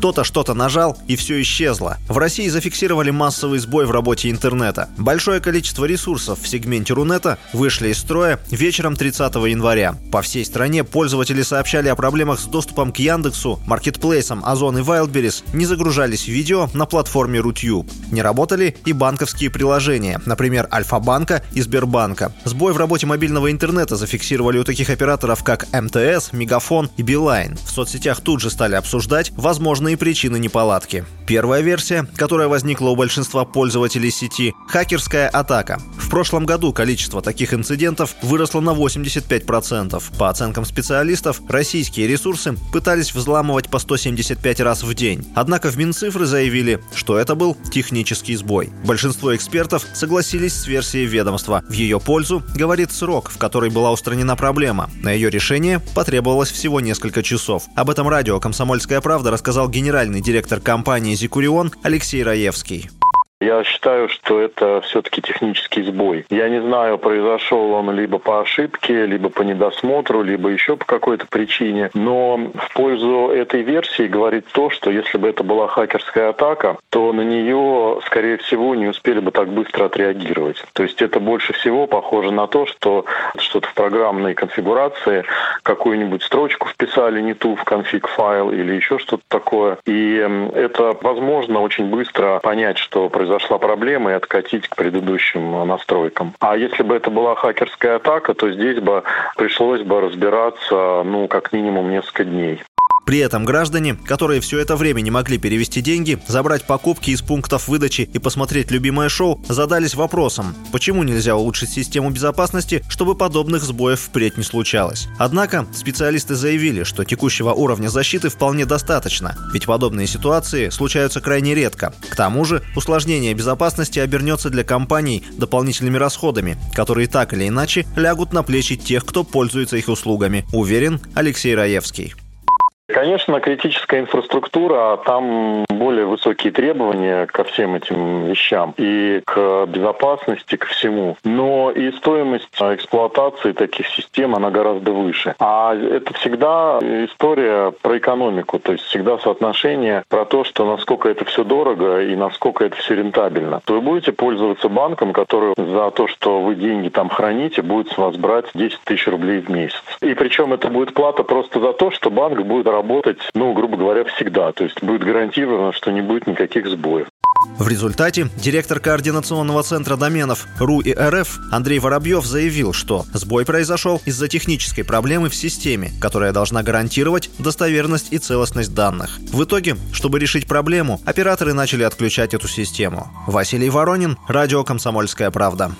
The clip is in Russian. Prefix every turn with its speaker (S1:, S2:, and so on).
S1: Кто-то что-то нажал, и все исчезло. В России зафиксировали массовый сбой в работе интернета. Большое количество ресурсов в сегменте Рунета вышли из строя вечером 30 января. По всей стране пользователи сообщали о проблемах с доступом к Яндексу, маркетплейсам Озон и Wildberries, не загружались видео на платформе Рутюб. Не работали и банковские приложения, например, Альфа-банка и Сбербанка. Сбой в работе мобильного интернета зафиксировали у таких операторов, как МТС, Мегафон и Билайн. В соцсетях тут же стали обсуждать возможные основные причины неполадки. Первая версия, которая возникла у большинства пользователей сети – хакерская атака. В прошлом году количество таких инцидентов выросло на 85%. По оценкам специалистов, российские ресурсы пытались взламывать по 175 раз в день. Однако в Минцифры заявили, что это был технический сбой. Большинство экспертов согласились с версией ведомства. В ее пользу говорит срок, в который была устранена проблема. На ее решение потребовалось всего несколько часов. Об этом радио «Комсомольская правда» рассказал генеральный директор компании «Зикурион» Алексей Раевский.
S2: Я считаю, что это все-таки технический сбой. Я не знаю, произошел он либо по ошибке, либо по недосмотру, либо еще по какой-то причине. Но в пользу этой версии говорит то, что если бы это была хакерская атака, то на нее, скорее всего, не успели бы так быстро отреагировать. То есть это больше всего похоже на то, что что-то в программной конфигурации, какую-нибудь строчку вписали не ту в конфиг-файл или еще что-то такое. И это возможно очень быстро понять, что произошло произошла проблема и откатить к предыдущим настройкам. А если бы это была хакерская атака, то здесь бы пришлось бы разбираться, ну, как минимум несколько дней.
S1: При этом граждане, которые все это время не могли перевести деньги, забрать покупки из пунктов выдачи и посмотреть любимое шоу, задались вопросом, почему нельзя улучшить систему безопасности, чтобы подобных сбоев впредь не случалось. Однако специалисты заявили, что текущего уровня защиты вполне достаточно, ведь подобные ситуации случаются крайне редко. К тому же усложнение безопасности обернется для компаний дополнительными расходами, которые так или иначе лягут на плечи тех, кто пользуется их услугами, уверен Алексей Раевский.
S2: Конечно, критическая инфраструктура, а там более высокие требования ко всем этим вещам и к безопасности, ко всему. Но и стоимость эксплуатации таких систем, она гораздо выше. А это всегда история про экономику, то есть всегда соотношение про то, что насколько это все дорого и насколько это все рентабельно. Вы будете пользоваться банком, который за то, что вы деньги там храните, будет с вас брать 10 тысяч рублей в месяц. И причем это будет плата просто за то, что банк будет работать работать, ну, грубо говоря, всегда. То есть будет гарантировано, что не будет никаких сбоев.
S1: В результате директор координационного центра доменов РУ и РФ Андрей Воробьев заявил, что сбой произошел из-за технической проблемы в системе, которая должна гарантировать достоверность и целостность данных. В итоге, чтобы решить проблему, операторы начали отключать эту систему. Василий Воронин, Радио «Комсомольская правда».